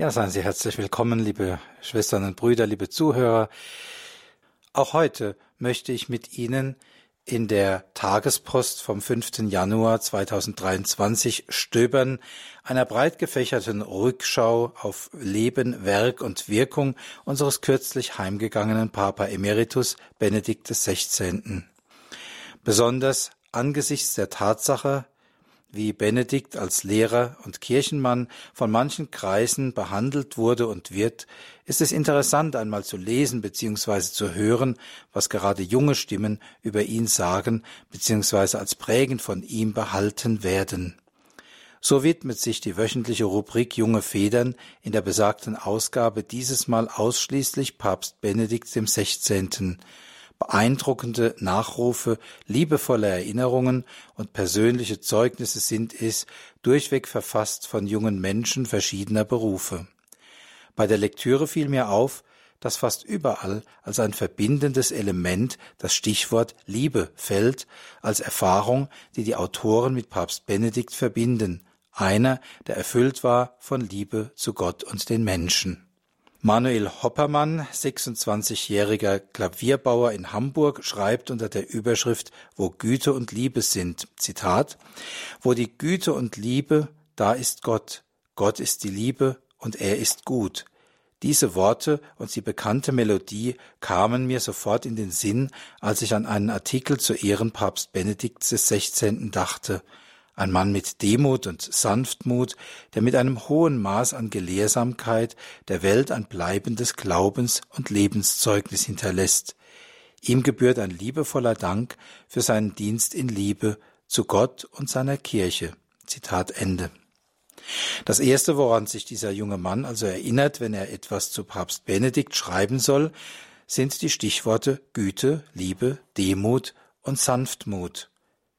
Ja, seien Sie herzlich willkommen, liebe Schwestern und Brüder, liebe Zuhörer. Auch heute möchte ich mit Ihnen in der Tagespost vom 5. Januar 2023 stöbern, einer breit gefächerten Rückschau auf Leben, Werk und Wirkung unseres kürzlich heimgegangenen Papa Emeritus Benedikt XVI. Besonders angesichts der Tatsache, wie Benedikt als Lehrer und Kirchenmann von manchen Kreisen behandelt wurde und wird, ist es interessant einmal zu lesen bzw. zu hören, was gerade junge Stimmen über ihn sagen bzw. als prägend von ihm behalten werden. So widmet sich die wöchentliche Rubrik Junge Federn in der besagten Ausgabe dieses Mal ausschließlich Papst Benedikt dem 16 beeindruckende Nachrufe, liebevolle Erinnerungen und persönliche Zeugnisse sind es, durchweg verfasst von jungen Menschen verschiedener Berufe. Bei der Lektüre fiel mir auf, dass fast überall als ein verbindendes Element das Stichwort Liebe fällt, als Erfahrung, die die Autoren mit Papst Benedikt verbinden, einer, der erfüllt war von Liebe zu Gott und den Menschen. Manuel Hoppermann, 26-jähriger Klavierbauer in Hamburg, schreibt unter der Überschrift Wo Güte und Liebe sind, Zitat, Wo die Güte und Liebe, da ist Gott, Gott ist die Liebe und er ist gut. Diese Worte und die bekannte Melodie kamen mir sofort in den Sinn, als ich an einen Artikel zu Ehren Papst Benedikts XVI. dachte ein Mann mit Demut und Sanftmut, der mit einem hohen Maß an Gelehrsamkeit der Welt ein bleibendes Glaubens- und Lebenszeugnis hinterlässt. Ihm gebührt ein liebevoller Dank für seinen Dienst in Liebe zu Gott und seiner Kirche. Zitat Ende. Das erste, woran sich dieser junge Mann also erinnert, wenn er etwas zu Papst Benedikt schreiben soll, sind die Stichworte Güte, Liebe, Demut und Sanftmut,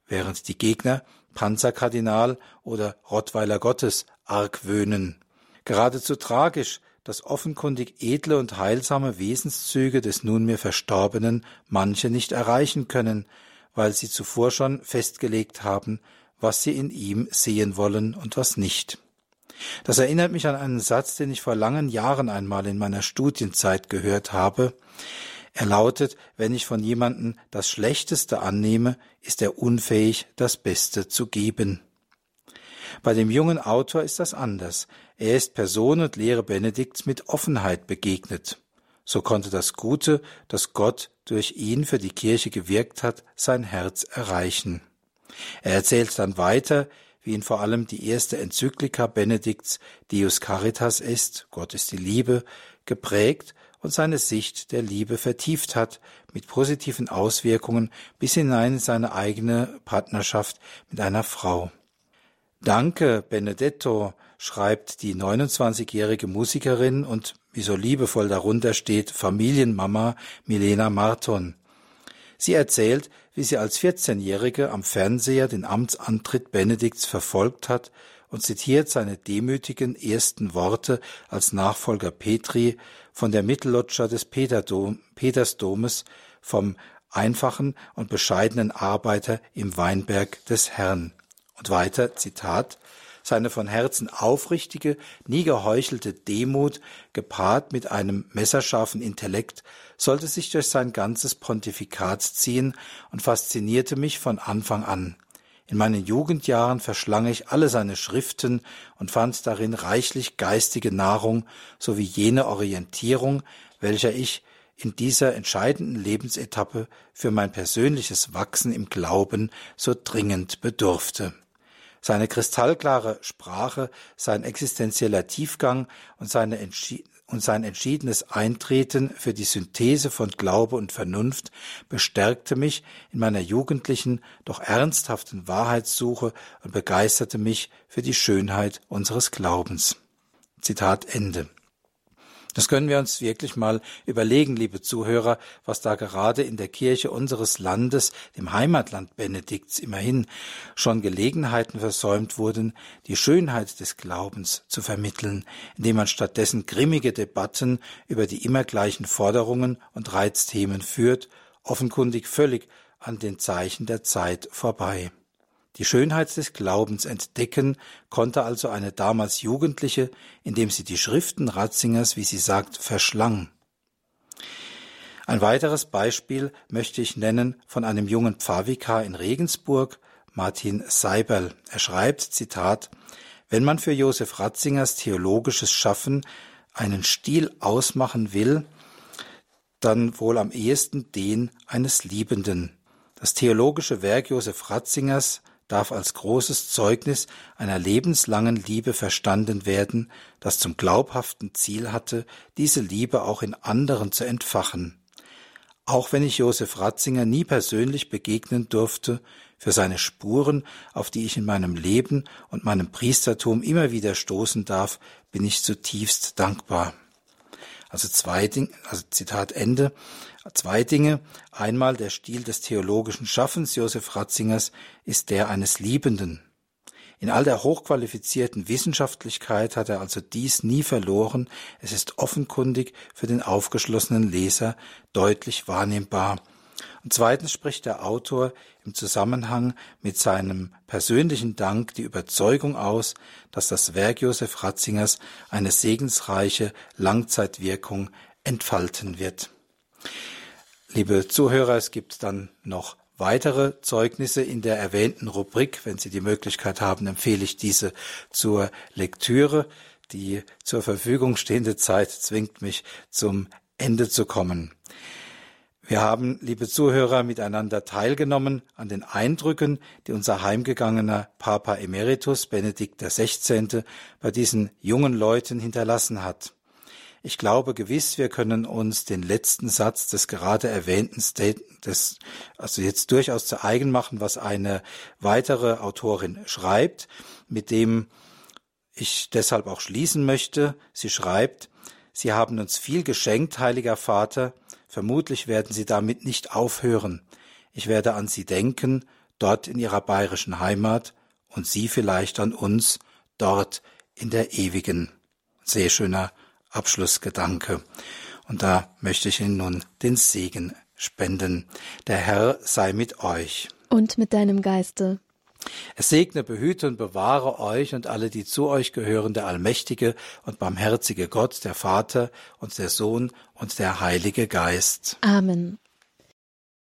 während die Gegner Panzerkardinal oder Rottweiler Gottes argwöhnen. Geradezu tragisch, dass offenkundig edle und heilsame Wesenszüge des nunmehr Verstorbenen manche nicht erreichen können, weil sie zuvor schon festgelegt haben, was sie in ihm sehen wollen und was nicht. Das erinnert mich an einen Satz, den ich vor langen Jahren einmal in meiner Studienzeit gehört habe. Er lautet, wenn ich von jemandem das Schlechteste annehme, ist er unfähig, das Beste zu geben. Bei dem jungen Autor ist das anders. Er ist Person und Lehre Benedikts mit Offenheit begegnet. So konnte das Gute, das Gott durch ihn für die Kirche gewirkt hat, sein Herz erreichen. Er erzählt dann weiter, wie ihn vor allem die erste Enzyklika Benedikts Deus Caritas ist, Gott ist die Liebe, geprägt und seine Sicht der Liebe vertieft hat, mit positiven Auswirkungen bis hinein in seine eigene Partnerschaft mit einer Frau. Danke, Benedetto, schreibt die 29-jährige Musikerin und wie so liebevoll darunter steht Familienmama Milena Marton. Sie erzählt, wie sie als 14-Jährige am Fernseher den Amtsantritt Benedikts verfolgt hat und zitiert seine demütigen ersten Worte als Nachfolger Petri von der Mittelloggia des Peterdom, Petersdomes vom einfachen und bescheidenen Arbeiter im Weinberg des Herrn. Und weiter, Zitat, seine von Herzen aufrichtige, nie geheuchelte Demut, gepaart mit einem messerscharfen Intellekt, sollte sich durch sein ganzes Pontifikat ziehen und faszinierte mich von Anfang an. In meinen Jugendjahren verschlang ich alle seine Schriften und fand darin reichlich geistige Nahrung sowie jene Orientierung, welcher ich in dieser entscheidenden Lebensetappe für mein persönliches Wachsen im Glauben so dringend bedurfte. Seine kristallklare Sprache, sein existenzieller Tiefgang und seine und sein entschiedenes Eintreten für die Synthese von Glaube und Vernunft bestärkte mich in meiner jugendlichen, doch ernsthaften Wahrheitssuche und begeisterte mich für die Schönheit unseres Glaubens. Zitat Ende. Das können wir uns wirklich mal überlegen, liebe Zuhörer, was da gerade in der Kirche unseres Landes, dem Heimatland Benedikts immerhin, schon Gelegenheiten versäumt wurden, die Schönheit des Glaubens zu vermitteln, indem man stattdessen grimmige Debatten über die immer gleichen Forderungen und Reizthemen führt, offenkundig völlig an den Zeichen der Zeit vorbei. Die Schönheit des Glaubens entdecken konnte also eine damals Jugendliche, indem sie die Schriften Ratzingers, wie sie sagt, verschlang. Ein weiteres Beispiel möchte ich nennen von einem jungen Pfarrvikar in Regensburg, Martin Seiberl. Er schreibt, Zitat, wenn man für Josef Ratzingers theologisches Schaffen einen Stil ausmachen will, dann wohl am ehesten den eines Liebenden. Das theologische Werk Josef Ratzingers darf als großes Zeugnis einer lebenslangen Liebe verstanden werden, das zum glaubhaften Ziel hatte, diese Liebe auch in anderen zu entfachen. Auch wenn ich Josef Ratzinger nie persönlich begegnen durfte, für seine Spuren, auf die ich in meinem Leben und meinem Priestertum immer wieder stoßen darf, bin ich zutiefst dankbar. Also zwei Dinge, also Zitat Ende. Zwei Dinge. Einmal der Stil des theologischen Schaffens Josef Ratzingers ist der eines Liebenden. In all der hochqualifizierten Wissenschaftlichkeit hat er also dies nie verloren. Es ist offenkundig für den aufgeschlossenen Leser deutlich wahrnehmbar. Und zweitens spricht der Autor im Zusammenhang mit seinem persönlichen Dank die Überzeugung aus, dass das Werk Josef Ratzingers eine segensreiche Langzeitwirkung entfalten wird. Liebe Zuhörer, es gibt dann noch weitere Zeugnisse in der erwähnten Rubrik. Wenn Sie die Möglichkeit haben, empfehle ich diese zur Lektüre. Die zur Verfügung stehende Zeit zwingt mich zum Ende zu kommen. Wir haben, liebe Zuhörer, miteinander teilgenommen an den Eindrücken, die unser heimgegangener Papa Emeritus Benedikt XVI. bei diesen jungen Leuten hinterlassen hat. Ich glaube gewiss, wir können uns den letzten Satz des gerade erwähnten Statements, also jetzt durchaus zu eigen machen, was eine weitere Autorin schreibt, mit dem ich deshalb auch schließen möchte. Sie schreibt, Sie haben uns viel geschenkt, heiliger Vater, Vermutlich werden Sie damit nicht aufhören. Ich werde an Sie denken, dort in Ihrer bayerischen Heimat und Sie vielleicht an uns, dort in der ewigen. Sehr schöner Abschlussgedanke. Und da möchte ich Ihnen nun den Segen spenden. Der Herr sei mit euch. Und mit deinem Geiste. Es segne, behüte und bewahre euch und alle, die zu euch gehören, der allmächtige und barmherzige Gott, der Vater und der Sohn und der Heilige Geist. Amen.